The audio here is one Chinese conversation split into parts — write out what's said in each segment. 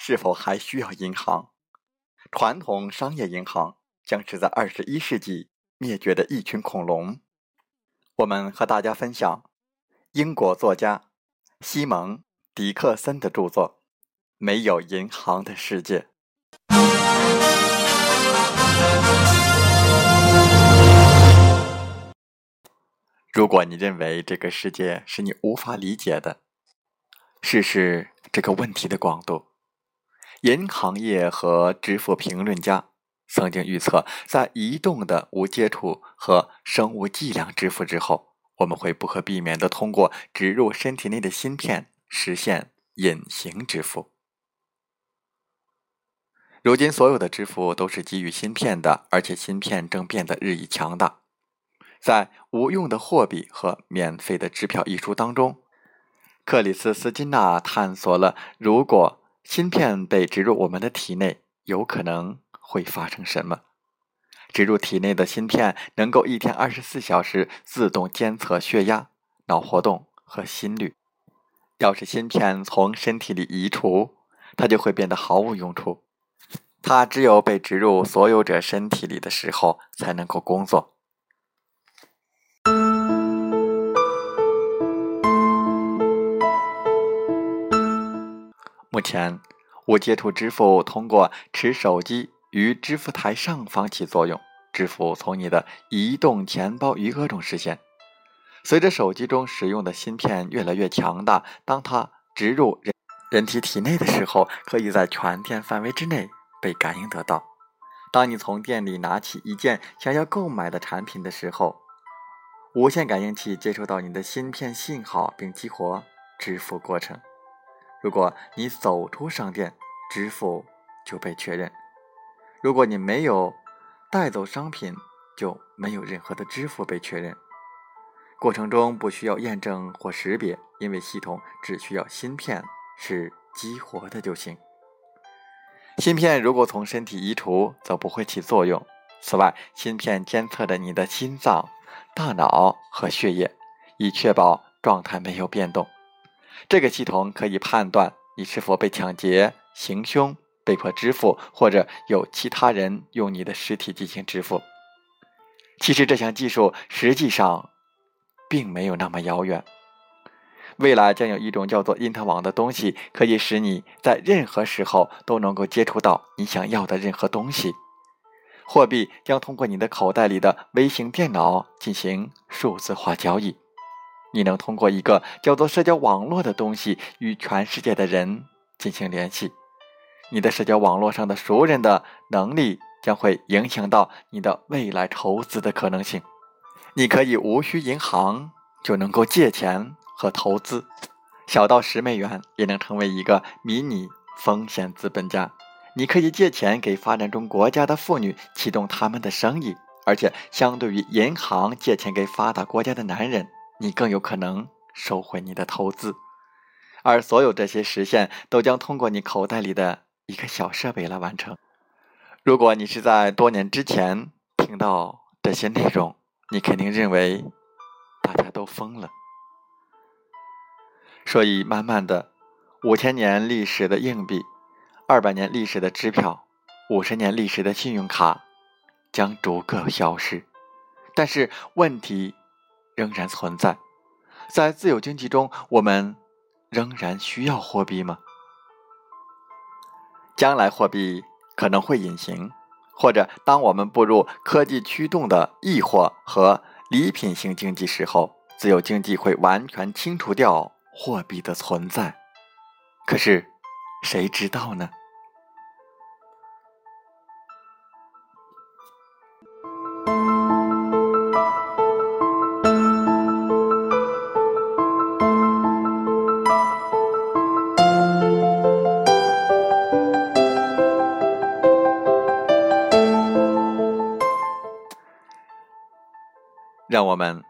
是否还需要银行？传统商业银行将是在二十一世纪灭绝的一群恐龙。我们和大家分享英国作家西蒙·迪克森的著作《没有银行的世界》。如果你认为这个世界是你无法理解的，试试这个问题的广度。银行业和支付评论家曾经预测，在移动的无接触和生物计量支付之后，我们会不可避免地通过植入身体内的芯片实现隐形支付。如今，所有的支付都是基于芯片的，而且芯片正变得日益强大。在《无用的货币和免费的支票》一书当中，克里斯·斯金纳探索了如果芯片被植入我们的体内，有可能会发生什么。植入体内的芯片能够一天二十四小时自动监测血压、脑活动和心率。要是芯片从身体里移除，它就会变得毫无用处。它只有被植入所有者身体里的时候才能够工作。目前，无接触支付通过持手机于支付台上方起作用，支付从你的移动钱包余额中实现。随着手机中使用的芯片越来越强大，当它植入人人体体内的时候，可以在全店范围之内被感应得到。当你从店里拿起一件想要购买的产品的时候，无线感应器接收到你的芯片信号，并激活支付过程。如果你走出商店，支付就被确认；如果你没有带走商品，就没有任何的支付被确认。过程中不需要验证或识别，因为系统只需要芯片是激活的就行。芯片如果从身体移除，则不会起作用。此外，芯片监测着你的心脏、大脑和血液，以确保状态没有变动。这个系统可以判断你是否被抢劫、行凶、被迫支付，或者有其他人用你的尸体进行支付。其实这项技术实际上并没有那么遥远。未来将有一种叫做因特网的东西，可以使你在任何时候都能够接触到你想要的任何东西。货币将通过你的口袋里的微型电脑进行数字化交易。你能通过一个叫做社交网络的东西与全世界的人进行联系。你的社交网络上的熟人的能力将会影响到你的未来投资的可能性。你可以无需银行就能够借钱和投资，小到十美元也能成为一个迷你风险资本家。你可以借钱给发展中国家的妇女启动他们的生意，而且相对于银行借钱给发达国家的男人。你更有可能收回你的投资，而所有这些实现都将通过你口袋里的一个小设备来完成。如果你是在多年之前听到这些内容，你肯定认为大家都疯了。所以，慢慢的，五千年历史的硬币、二百年历史的支票、五十年历史的信用卡将逐个消失。但是，问题仍然存在。在自由经济中，我们仍然需要货币吗？将来货币可能会隐形，或者当我们步入科技驱动的易货和礼品型经济时候，自由经济会完全清除掉。货币的存在，可是谁知道呢？让我们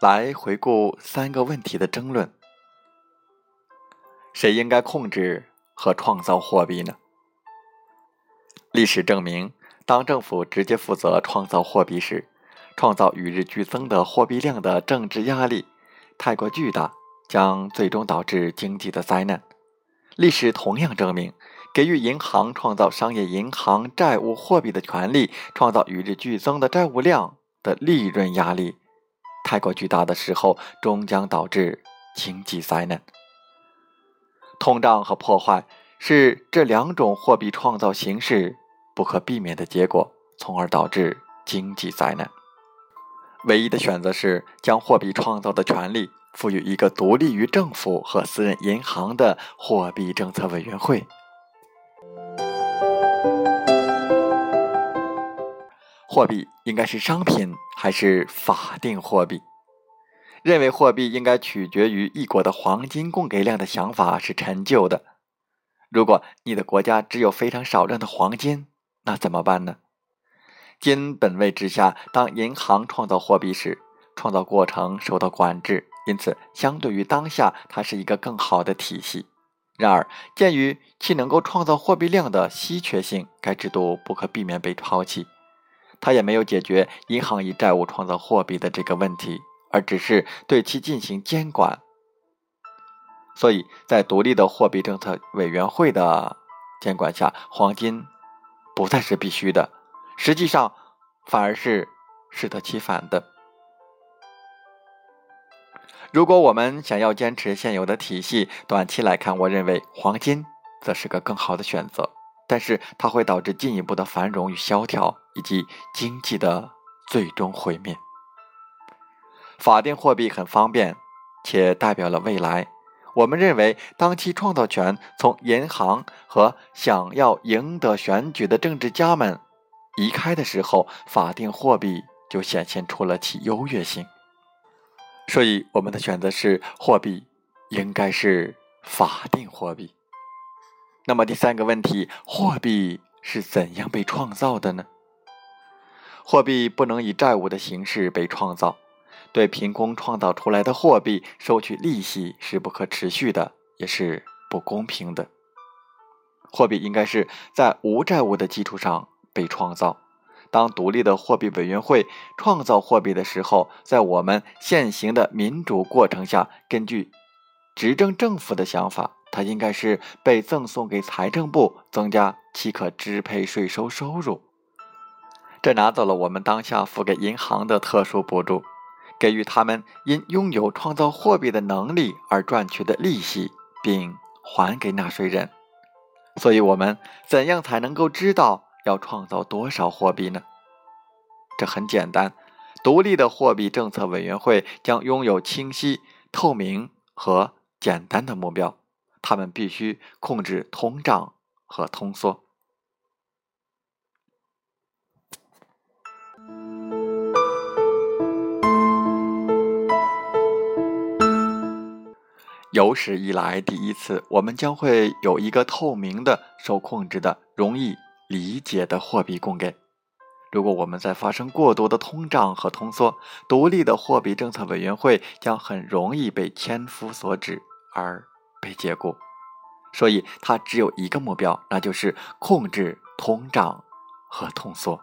来回顾三个问题的争论。谁应该控制和创造货币呢？历史证明，当政府直接负责创造货币时，创造与日俱增的货币量的政治压力太过巨大，将最终导致经济的灾难。历史同样证明，给予银行创造商业银行债务货币的权利，创造与日俱增的债务量的利润压力太过巨大的时候，终将导致经济灾难。通胀和破坏是这两种货币创造形式不可避免的结果，从而导致经济灾难。唯一的选择是将货币创造的权利赋予一个独立于政府和私人银行的货币政策委员会。货币应该是商品还是法定货币？认为货币应该取决于一国的黄金供给量的想法是陈旧的。如果你的国家只有非常少量的黄金，那怎么办呢？金本位之下，当银行创造货币时，创造过程受到管制，因此相对于当下，它是一个更好的体系。然而，鉴于其能够创造货币量的稀缺性，该制度不可避免被抛弃。它也没有解决银行以债务创造货币的这个问题。而只是对其进行监管，所以在独立的货币政策委员会的监管下，黄金不再是必须的，实际上反而是适得其反的。如果我们想要坚持现有的体系，短期来看，我认为黄金则是个更好的选择，但是它会导致进一步的繁荣与萧条，以及经济的最终毁灭。法定货币很方便，且代表了未来。我们认为，当其创造权从银行和想要赢得选举的政治家们移开的时候，法定货币就显现出了其优越性。所以，我们的选择是货币应该是法定货币。那么，第三个问题，货币是怎样被创造的呢？货币不能以债务的形式被创造。对凭空创造出来的货币收取利息是不可持续的，也是不公平的。货币应该是在无债务的基础上被创造。当独立的货币委员会创造货币的时候，在我们现行的民主过程下，根据执政政府的想法，它应该是被赠送给财政部，增加其可支配税收收入。这拿走了我们当下付给银行的特殊补助。给予他们因拥有创造货币的能力而赚取的利息，并还给纳税人。所以，我们怎样才能够知道要创造多少货币呢？这很简单，独立的货币政策委员会将拥有清晰、透明和简单的目标，他们必须控制通胀和通缩。有史以来第一次，我们将会有一个透明的、受控制的、容易理解的货币供给。如果我们在发生过多的通胀和通缩，独立的货币政策委员会将很容易被千夫所指而被解雇。所以它只有一个目标，那就是控制通胀和通缩。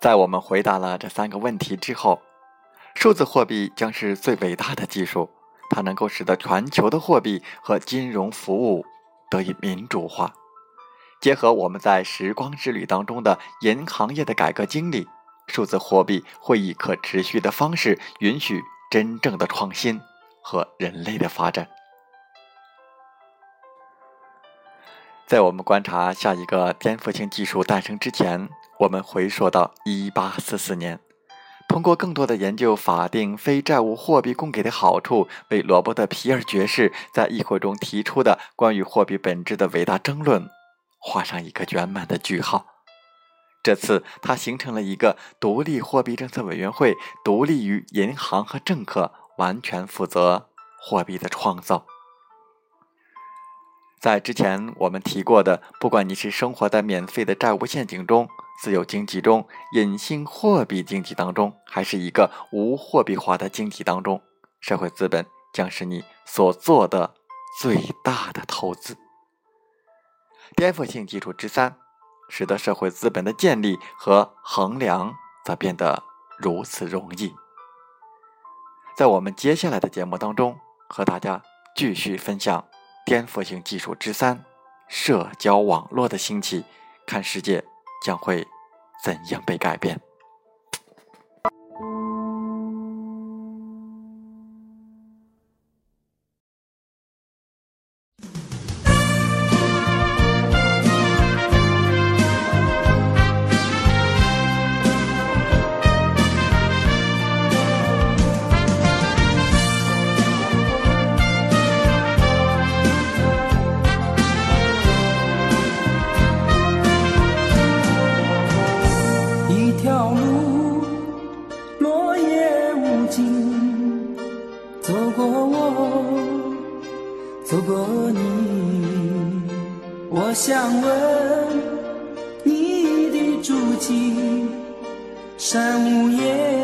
在我们回答了这三个问题之后，数字货币将是最伟大的技术，它能够使得全球的货币和金融服务得以民主化。结合我们在时光之旅当中的银行业的改革经历，数字货币会以可持续的方式允许真正的创新和人类的发展。在我们观察下一个颠覆性技术诞生之前，我们回溯到一八四四年，通过更多的研究法定非债务货币供给的好处，为罗伯特·皮尔爵士在议会中提出的关于货币本质的伟大争论画上一个圆满的句号。这次，它形成了一个独立货币政策委员会，独立于银行和政客，完全负责货币的创造。在之前我们提过的，不管你是生活在免费的债务陷阱中、自由经济中、隐性货币经济当中，还是一个无货币化的经济当中，社会资本将是你所做的最大的投资。颠覆性基础之三，使得社会资本的建立和衡量则变得如此容易。在我们接下来的节目当中，和大家继续分享。颠覆性技术之三：社交网络的兴起，看世界将会怎样被改变。想问你的足迹，山无言，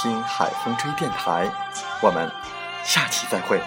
听海风吹电台”。我们下期再会。